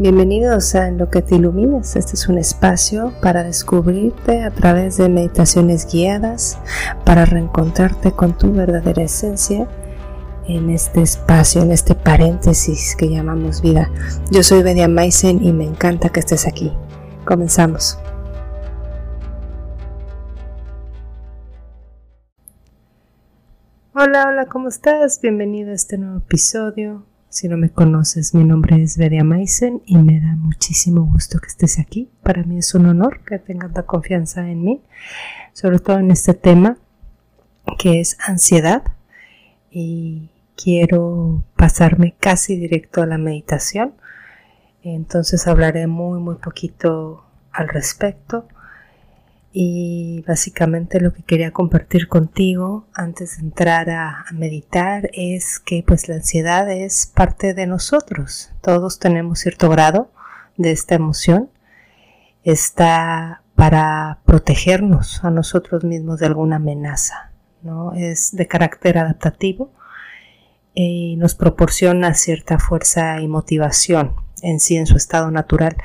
Bienvenidos a En lo que te iluminas. Este es un espacio para descubrirte a través de meditaciones guiadas, para reencontrarte con tu verdadera esencia en este espacio, en este paréntesis que llamamos vida. Yo soy Bedia Maisen y me encanta que estés aquí. Comenzamos. Hola, hola, ¿cómo estás? Bienvenido a este nuevo episodio. Si no me conoces, mi nombre es Bedia Maisen y me da muchísimo gusto que estés aquí. Para mí es un honor que tengas la confianza en mí, sobre todo en este tema que es ansiedad. Y quiero pasarme casi directo a la meditación. Entonces hablaré muy, muy poquito al respecto y básicamente lo que quería compartir contigo antes de entrar a, meditar es que pues la ansiedad es parte de nosotros. Todos tenemos cierto grado de esta emoción. Está para protegernos a nosotros mismos de alguna amenaza. ¿no? Es de carácter adaptativo y nos proporciona cierta fuerza y motivación en sí en su estado natural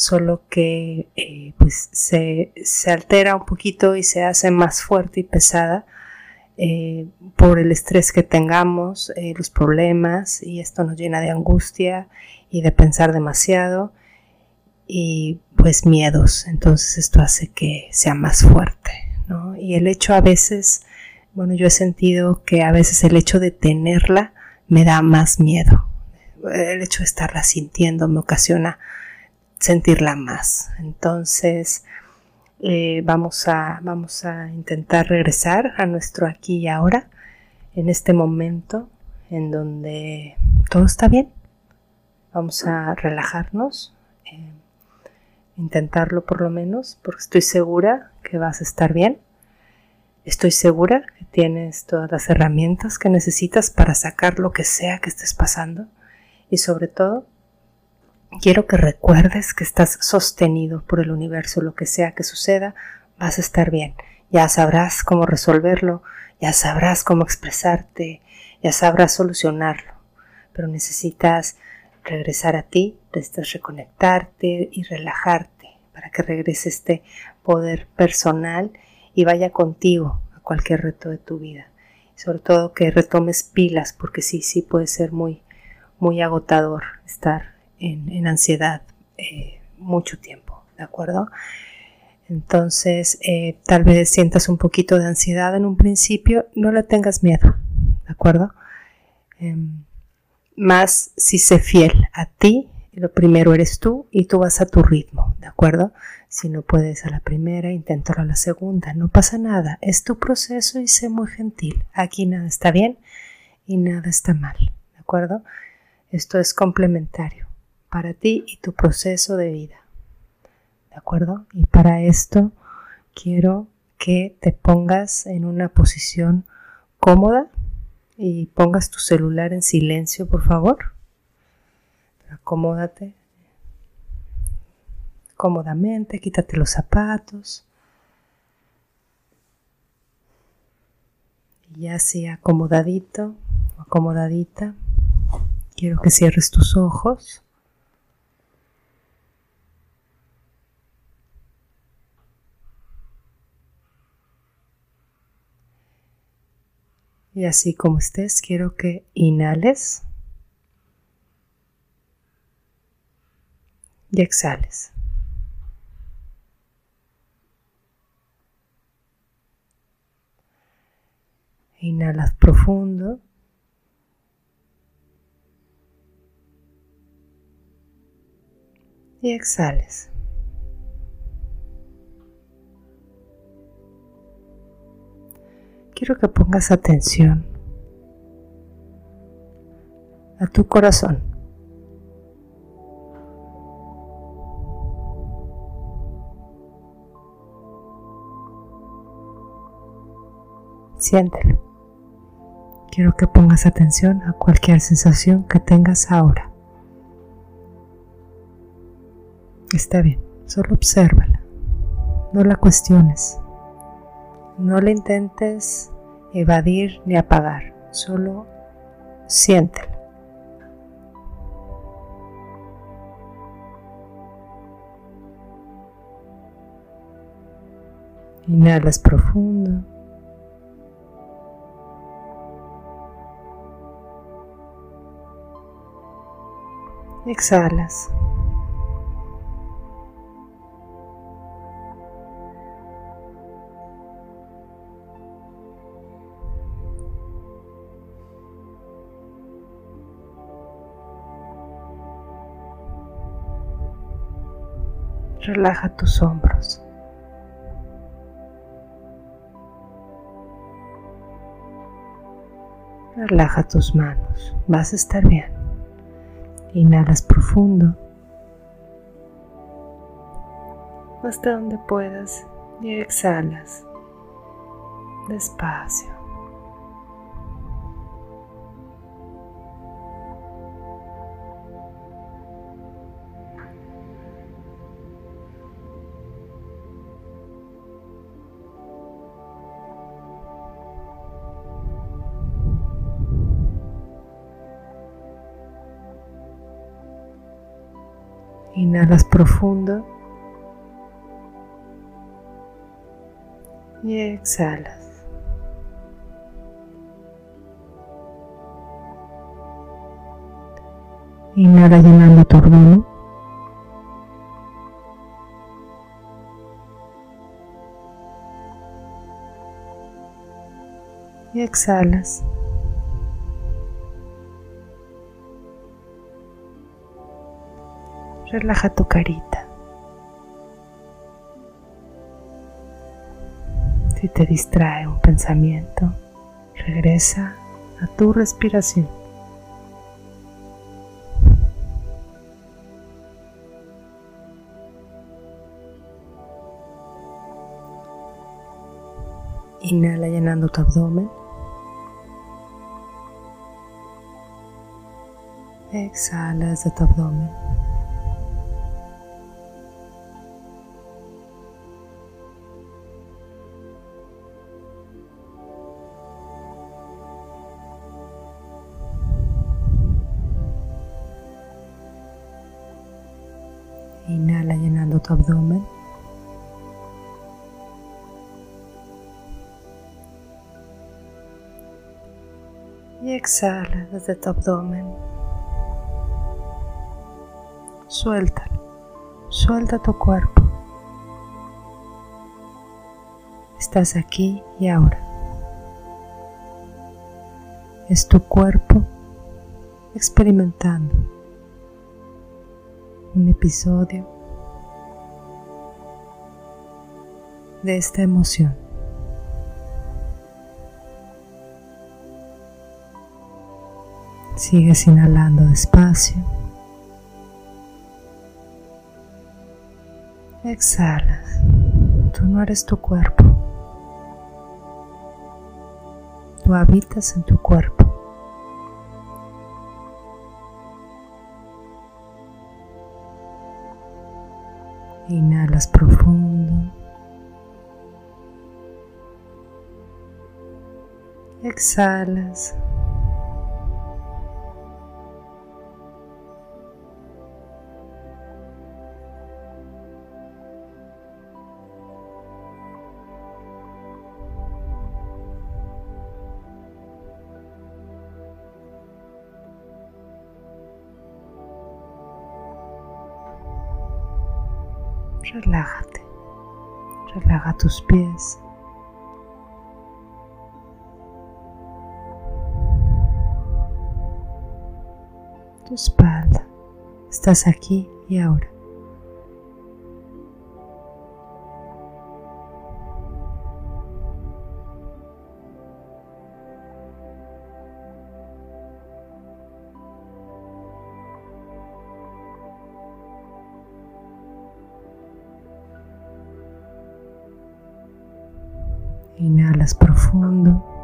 solo que eh, pues se, altera un poquito y se hace más fuerte y pesada eh, por el estrés que tengamos, eh, los problemas, y esto nos llena de angustia y de pensar demasiado y pues miedos. Entonces esto hace que sea más fuerte, ¿no? Y el hecho a veces, bueno, yo he sentido que a veces el hecho de tenerla me da más miedo. El hecho de estarla sintiendo me ocasiona sentirla más. Entonces, eh, vamos, a, vamos a intentar regresar a nuestro aquí y ahora, en este momento en donde todo está bien. Vamos a relajarnos, eh, intentarlo por lo menos, porque estoy segura que vas a estar bien. Estoy segura que tienes todas las herramientas que necesitas para sacar lo que sea que estés pasando y sobre todo Quiero que recuerdes que estás sostenido por el universo, lo que sea que suceda, vas a estar bien. Ya sabrás cómo resolverlo, ya sabrás cómo expresarte, ya sabrás solucionarlo. Pero necesitas regresar a ti, necesitas reconectarte y relajarte para que regrese este poder personal y vaya contigo a cualquier reto de tu vida. sobre todo que retomes pilas, porque sí, sí puede ser muy, muy agotador estar en, ansiedad eh, mucho tiempo, ¿de acuerdo? Entonces, eh, tal vez sientas un poquito de ansiedad en un principio, no le tengas miedo, ¿de acuerdo? Em, más si sé fiel a ti, lo primero eres tú y tú vas a tu ritmo, ¿de acuerdo? Si no puedes a la primera, inténtalo a la segunda, no pasa nada, es tu proceso y sé muy gentil. Aquí nada está bien y nada está mal, ¿de acuerdo? Esto es complementario para ti y tu proceso de vida. ¿De acuerdo? Y para esto quiero que te pongas en una posición cómoda y pongas tu celular en silencio, por favor. Acomódate cómodamente, quítate los zapatos. Y ya sea acomodadito acomodadita, quiero que cierres tus ojos. Y así como estés, quiero que inhales y exhales. Inhalas profundo. Y exhales. Quiero que pongas atención a tu corazón. Siéntelo. Quiero que pongas atención a cualquier sensación que tengas ahora. Está bien, solo obsérvala. No la cuestiones. No le intentes evadir ni apagar, solo siéntelo. Inhalas profundo. Exhalas. Relaja tus hombros. Relaja tus manos. Vas a estar bien. Inhalas profundo. Hasta donde puedas y exhalas despacio. Inhalas profundo y exhalas. Inhala llenando tu abdomen. Y exhalas. Relaja tu carita. Si te distrae un pensamiento, regresa a tu respiración. Inhala llenando tu abdomen. Exhala desde tu abdomen. Abdomen. Y exhala desde tu abdomen. Suéltalo. Suelta tu cuerpo. Estás aquí y ahora. Es tu cuerpo experimentando un episodio de esta emoción. Sigues inhalando despacio. Exhalas. Tú no eres tu cuerpo. Tú habitas en tu cuerpo. Inhalas profundo. Exhalas. relájate, relaja tus pies. Tu espalda, estás aquí y ahora. Inhalas profundo.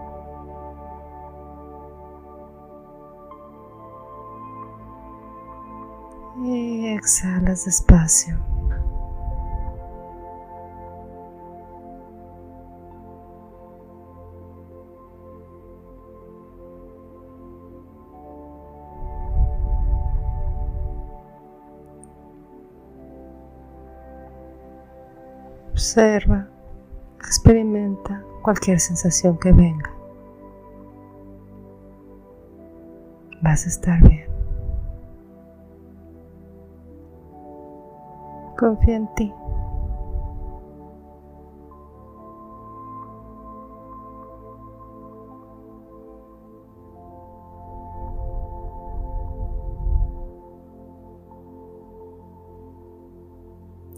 Exhalas despacio. Observa cualquier sensación que venga. Vas a estar bien. Confía en ti.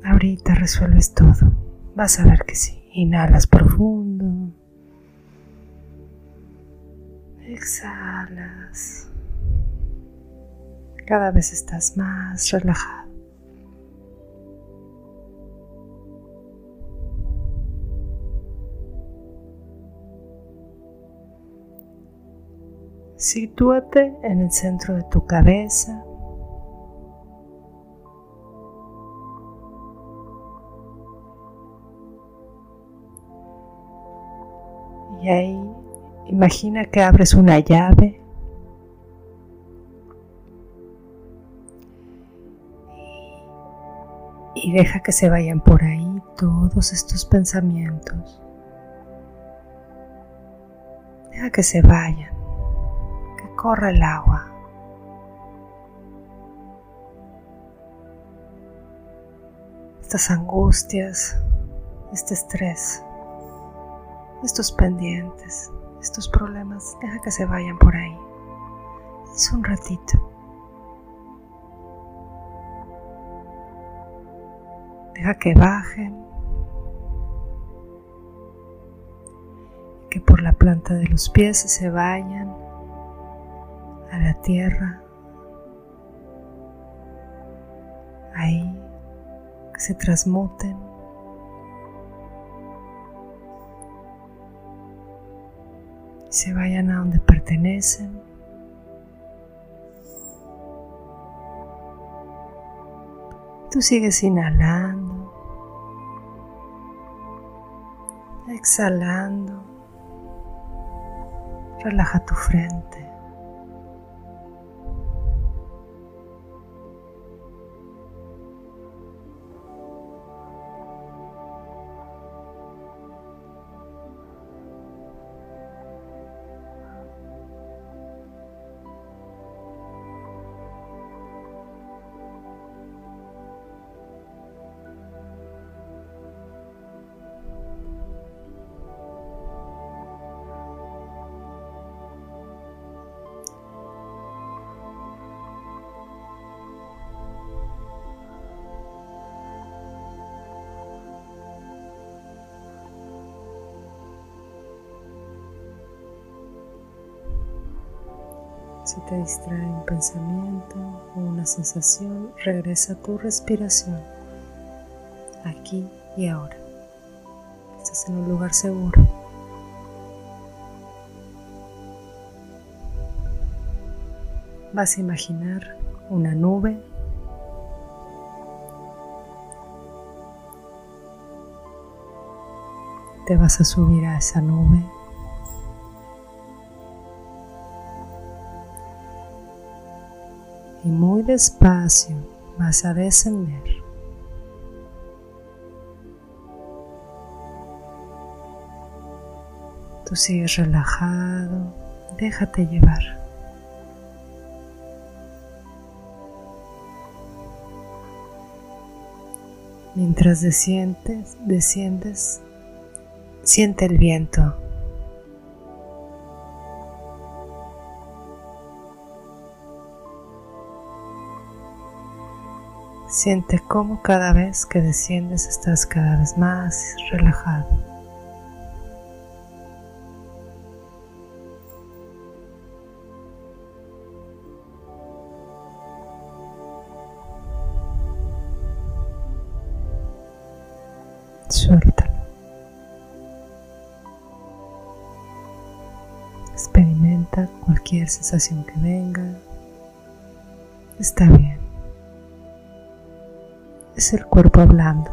Ahorita resuelves todo. Vas a ver que sí. Inhalas profundo. Exhalas. Cada vez estás más relajado. Sitúate en el centro de tu cabeza. Y ahí imagina que abres una llave. Y deja que se vayan por ahí todos estos pensamientos. Deja que se vayan, que corra el agua. Estas angustias, este estrés estos pendientes, estos problemas, deja que se vayan por ahí. Es un ratito. Deja que bajen. Que por la planta de los pies se vayan la tierra. Ahí, que se transmuten se vayan a donde pertenecen. Tú sigues inhalando, exhalando, relaja tu frente. Si te distrae un pensamiento o una sensación, regresa a tu respiración, aquí y ahora. Estás en un lugar seguro. Vas a imaginar una nube te vas a subir a esa nube y muy despacio vas a descender. Tú sigues relajado, déjate llevar. Mientras desciendes, desciendes, siente el viento Siente cómo cada vez que desciendes estás cada vez más relajado. Suéltalo. Experimenta cualquier sensación que venga. Está bien el cuerpo hablando.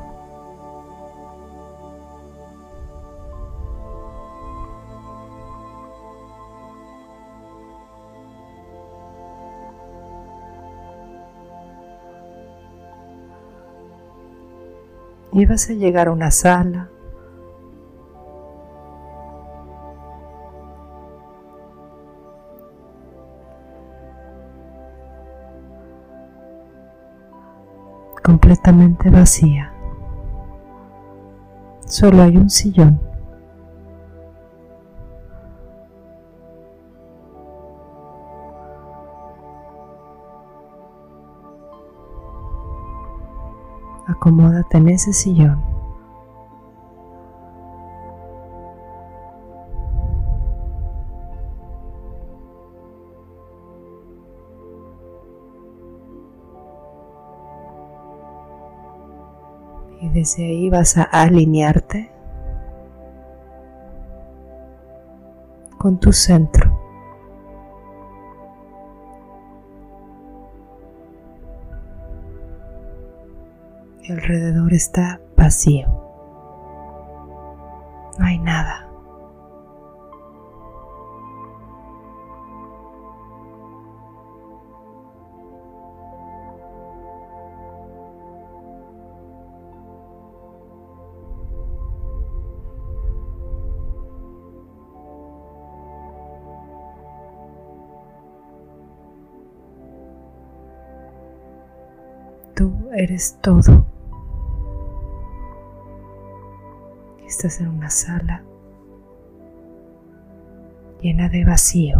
Y vas a llegar a una sala completamente vacía. Solo hay un sillón. Acomódate en ese sillón. Desde ahí vas a alinearte con tu centro. alrededor está vacío. Eres todo. Estás en una sala llena de vacío.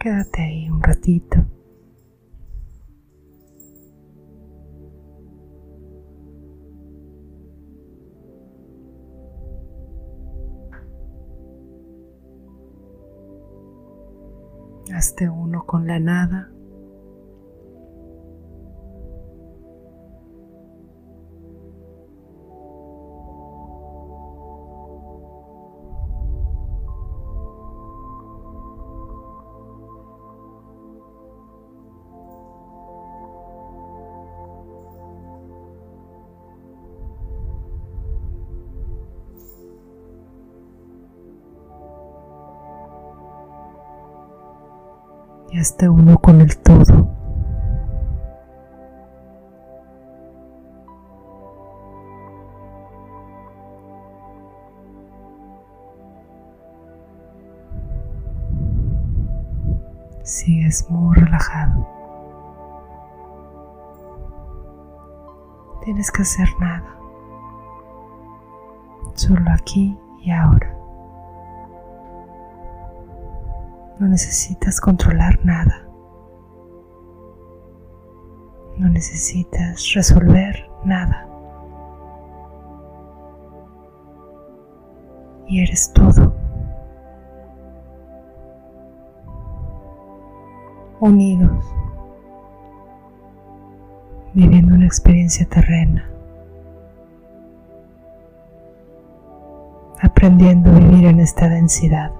Quédate ahí ratito. Hazte uno con la nada. Y hasta uno con el todo. Sigues muy relajado. Tienes que hacer nada. Solo aquí y ahora. No necesitas controlar nada. No necesitas resolver nada. Y eres todo. Unidos. Viviendo una experiencia terrena. Aprendiendo a vivir en esta densidad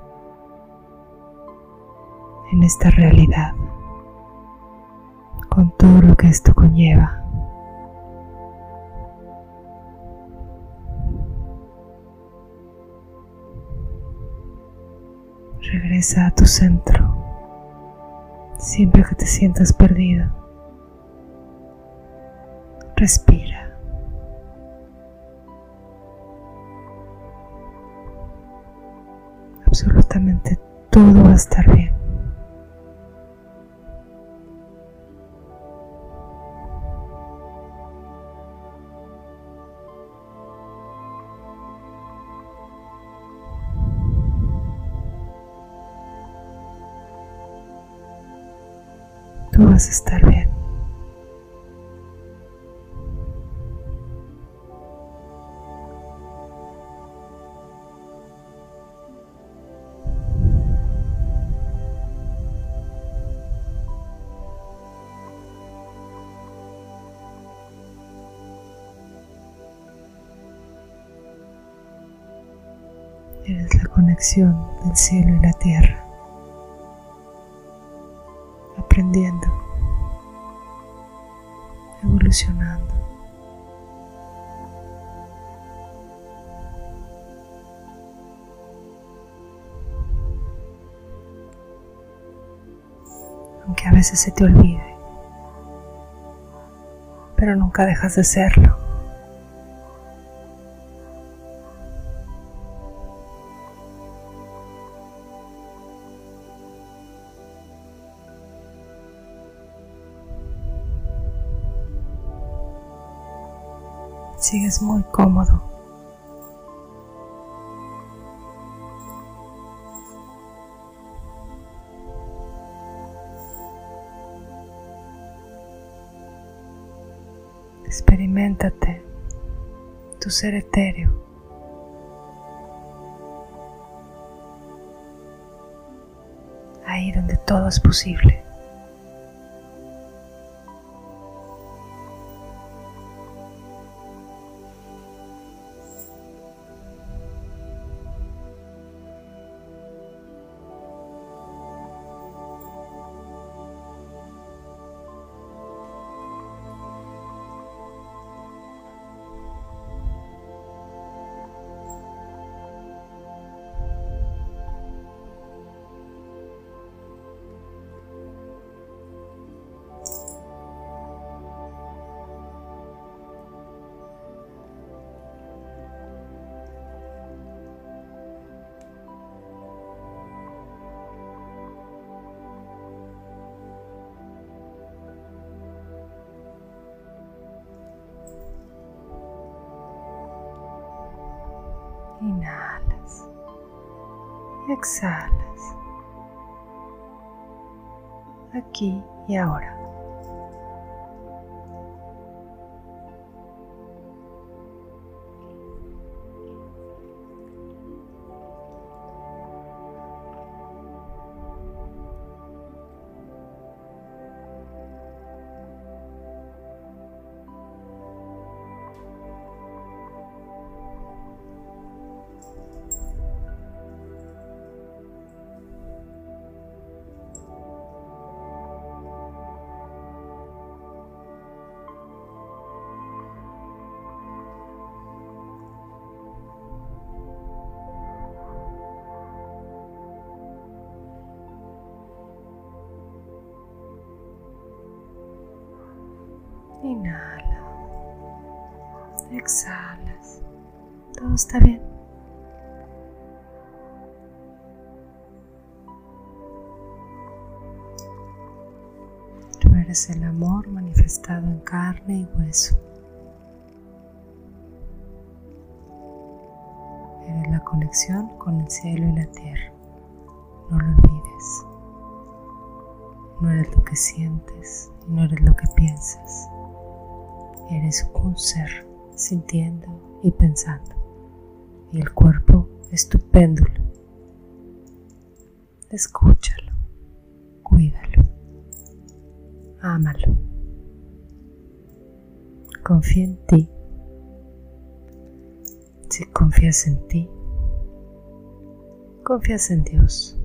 en esta realidad, con todo lo que esto conlleva. Regresa a tu centro siempre que te sientas perdido. Respira. Absolutamente todo va a estar bien. Vas a estar bien. Eres la conexión del cielo y la tierra aprendiendo, aunque a veces se te olvide, pero nunca dejas de serlo. Sigues muy cómodo. Experimentate tu ser etéreo. Ahí donde todo es posible. Inhalas. Exhalas. Aquí y ahora. Todo está bien. Tú eres el amor manifestado en carne y hueso. Eres la conexión con el cielo y la tierra. No lo olvides. No eres lo que sientes y no eres lo que piensas. Eres un ser sintiendo y pensando. Y el cuerpo es tu péndulo. Escúchalo, cuídalo, ámalo. Confía en ti. Si confías en ti, confías en Dios,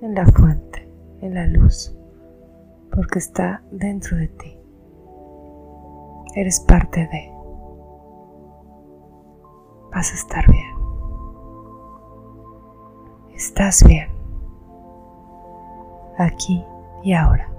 en la fuente, en la luz, porque está dentro de ti eres parte de. Vas a estar bien. Estás bien. Aquí y ahora.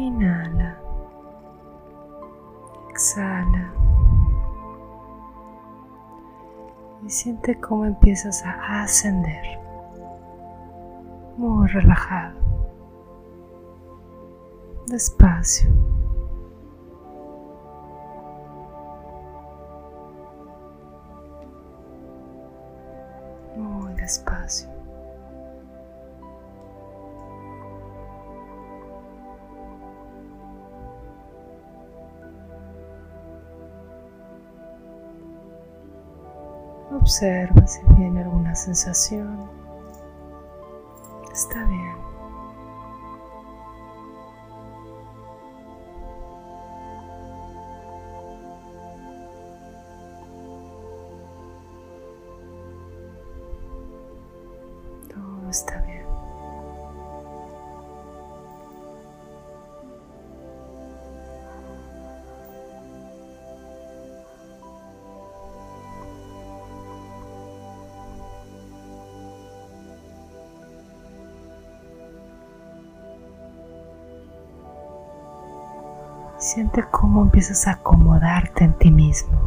Inhala. Exhala. Y siente cómo empiezas a ascender. Muy relajado. Despacio. Observa si viene alguna sensación. Está bien. Todo está bien. Siente cómo empiezas a acomodarte en ti mismo.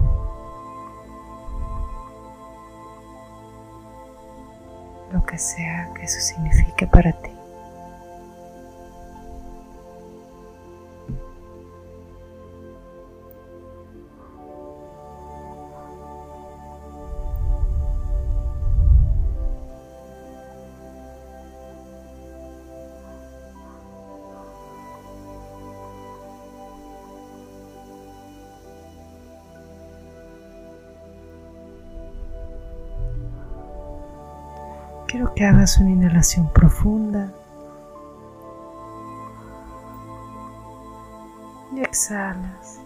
Lo que sea que eso signifique para ti. Que hagas una inhalación profunda y exhalas.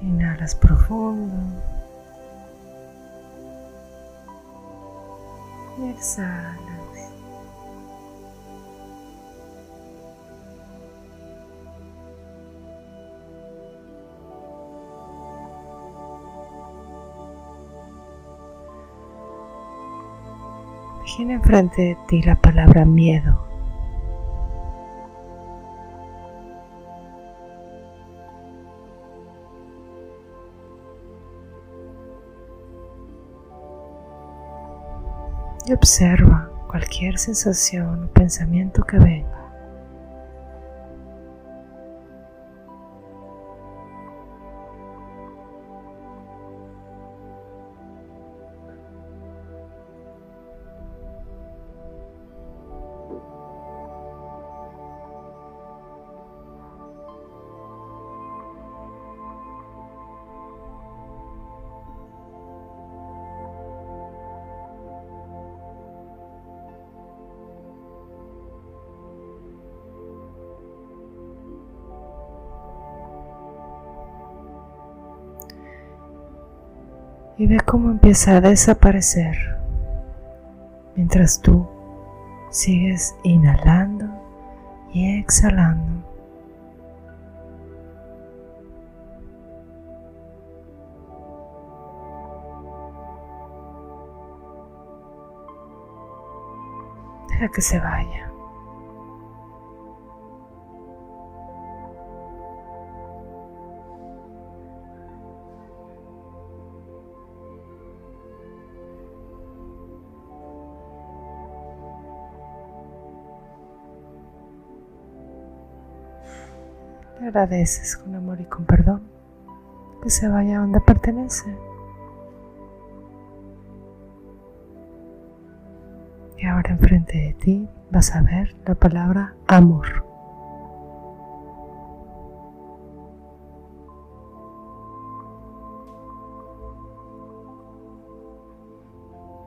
Inhalas profundo y exhalas. Imagina enfrente de ti la palabra miedo. Y observa cualquier sensación o pensamiento que venga. Y ve cómo empieza a desaparecer mientras tú sigues inhalando y exhalando. Deja que se vaya. Agradeces con amor y con perdón que se vaya donde pertenece. Y ahora enfrente de ti vas a ver la palabra amor.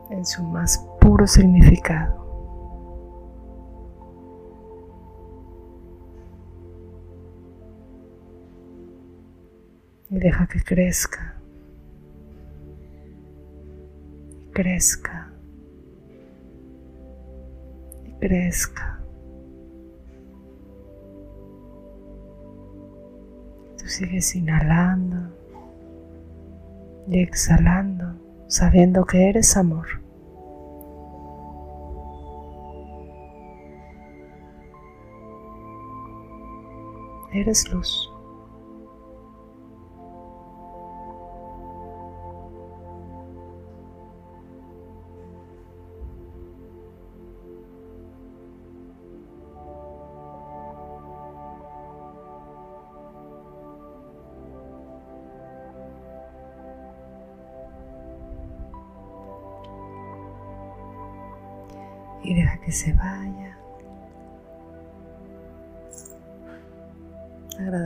En su más puro significado. deja que crezca, y crezca, y crezca. Tú sigues inhalando y exhalando, sabiendo que eres amor. Eres luz.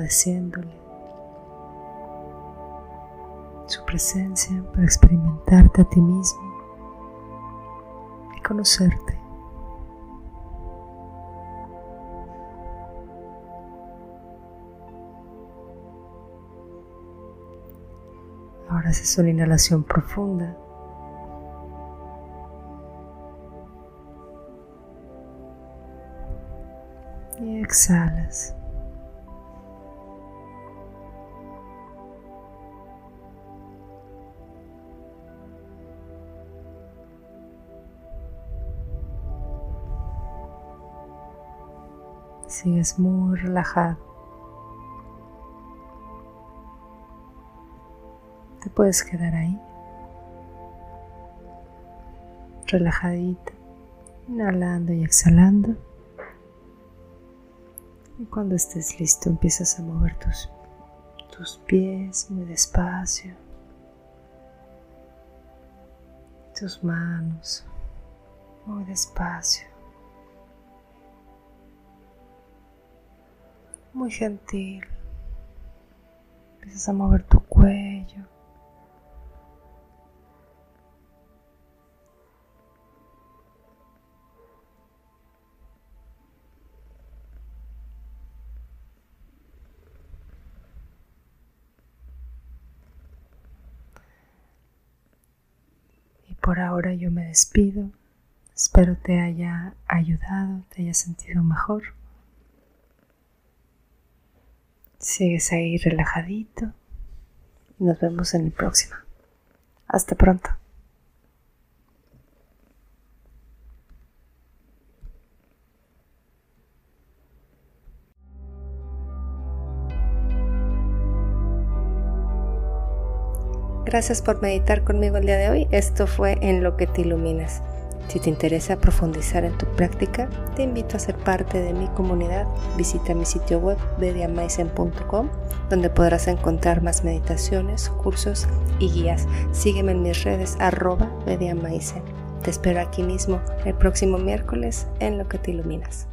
Agradeciéndole su presencia para experimentarte a ti mismo y conocerte. Ahora haces una inhalación profunda y exhalas. Sigues muy relajado. Te puedes quedar ahí, relajadito, inhalando y exhalando. Y cuando estés listo empiezas a mover tus, tus pies muy despacio, tus manos muy despacio, muy gentil. Empiezas a mover tu cuello. Por ahora yo me despido. Espero te haya ayudado, te haya sentido mejor. Sigues ahí relajadito y nos vemos en el próximo. Hasta pronto. Gracias por meditar conmigo el día de hoy. Esto fue En lo que te iluminas. Si te interesa profundizar en tu práctica, te invito a ser parte de mi comunidad. Visita mi sitio web bediamaisen.com, donde podrás encontrar más meditaciones, cursos y guías. Sígueme en mis redes arroba bediamaisen. Te espero aquí mismo el próximo miércoles en Lo que te iluminas.